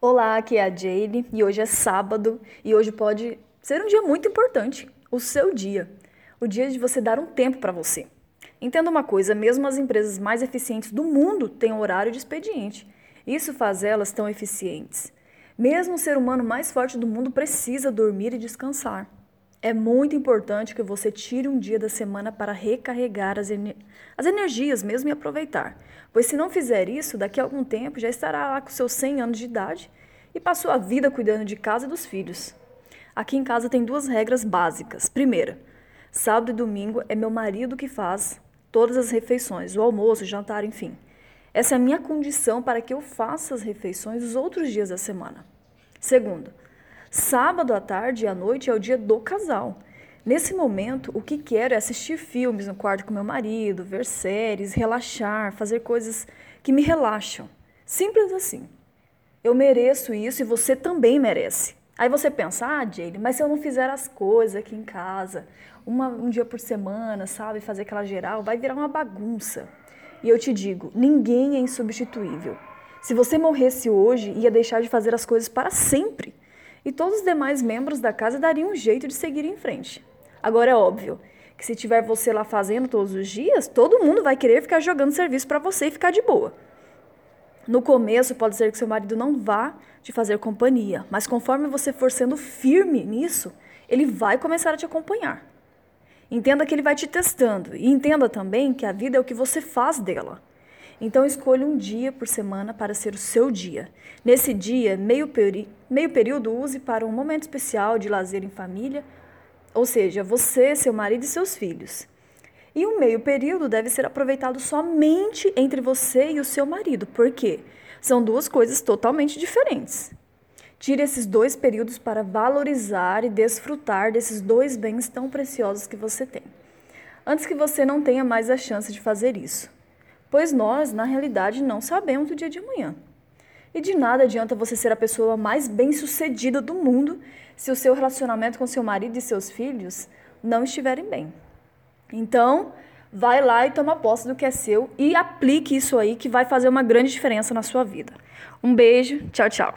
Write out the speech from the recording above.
Olá, aqui é a Jane e hoje é sábado e hoje pode ser um dia muito importante, o seu dia. O dia de você dar um tempo para você. Entenda uma coisa, mesmo as empresas mais eficientes do mundo têm horário de expediente. Isso faz elas tão eficientes. Mesmo o ser humano mais forte do mundo precisa dormir e descansar. É muito importante que você tire um dia da semana para recarregar as, ener as energias mesmo e aproveitar. Pois se não fizer isso, daqui a algum tempo já estará lá com seus 100 anos de idade e passou a vida cuidando de casa e dos filhos. Aqui em casa tem duas regras básicas. Primeira, sábado e domingo é meu marido que faz todas as refeições, o almoço, o jantar, enfim. Essa é a minha condição para que eu faça as refeições os outros dias da semana. Segundo, Sábado à tarde e à noite é o dia do casal. Nesse momento, o que quero é assistir filmes no quarto com meu marido, ver séries, relaxar, fazer coisas que me relaxam. Simples assim. Eu mereço isso e você também merece. Aí você pensa, ah, Jane, mas se eu não fizer as coisas aqui em casa, uma, um dia por semana, sabe, fazer aquela geral, vai virar uma bagunça. E eu te digo, ninguém é insubstituível. Se você morresse hoje, ia deixar de fazer as coisas para sempre e todos os demais membros da casa dariam um jeito de seguir em frente. Agora é óbvio que se tiver você lá fazendo todos os dias, todo mundo vai querer ficar jogando serviço para você e ficar de boa. No começo pode ser que seu marido não vá te fazer companhia, mas conforme você for sendo firme nisso, ele vai começar a te acompanhar. Entenda que ele vai te testando e entenda também que a vida é o que você faz dela. Então escolha um dia por semana para ser o seu dia. Nesse dia, meio, peri meio período use para um momento especial de lazer em família, ou seja, você, seu marido e seus filhos. E o meio período deve ser aproveitado somente entre você e o seu marido, porque são duas coisas totalmente diferentes. Tire esses dois períodos para valorizar e desfrutar desses dois bens tão preciosos que você tem, antes que você não tenha mais a chance de fazer isso pois nós, na realidade, não sabemos o dia de amanhã. E de nada adianta você ser a pessoa mais bem-sucedida do mundo se o seu relacionamento com seu marido e seus filhos não estiverem bem. Então, vai lá e toma posse do que é seu e aplique isso aí que vai fazer uma grande diferença na sua vida. Um beijo, tchau, tchau.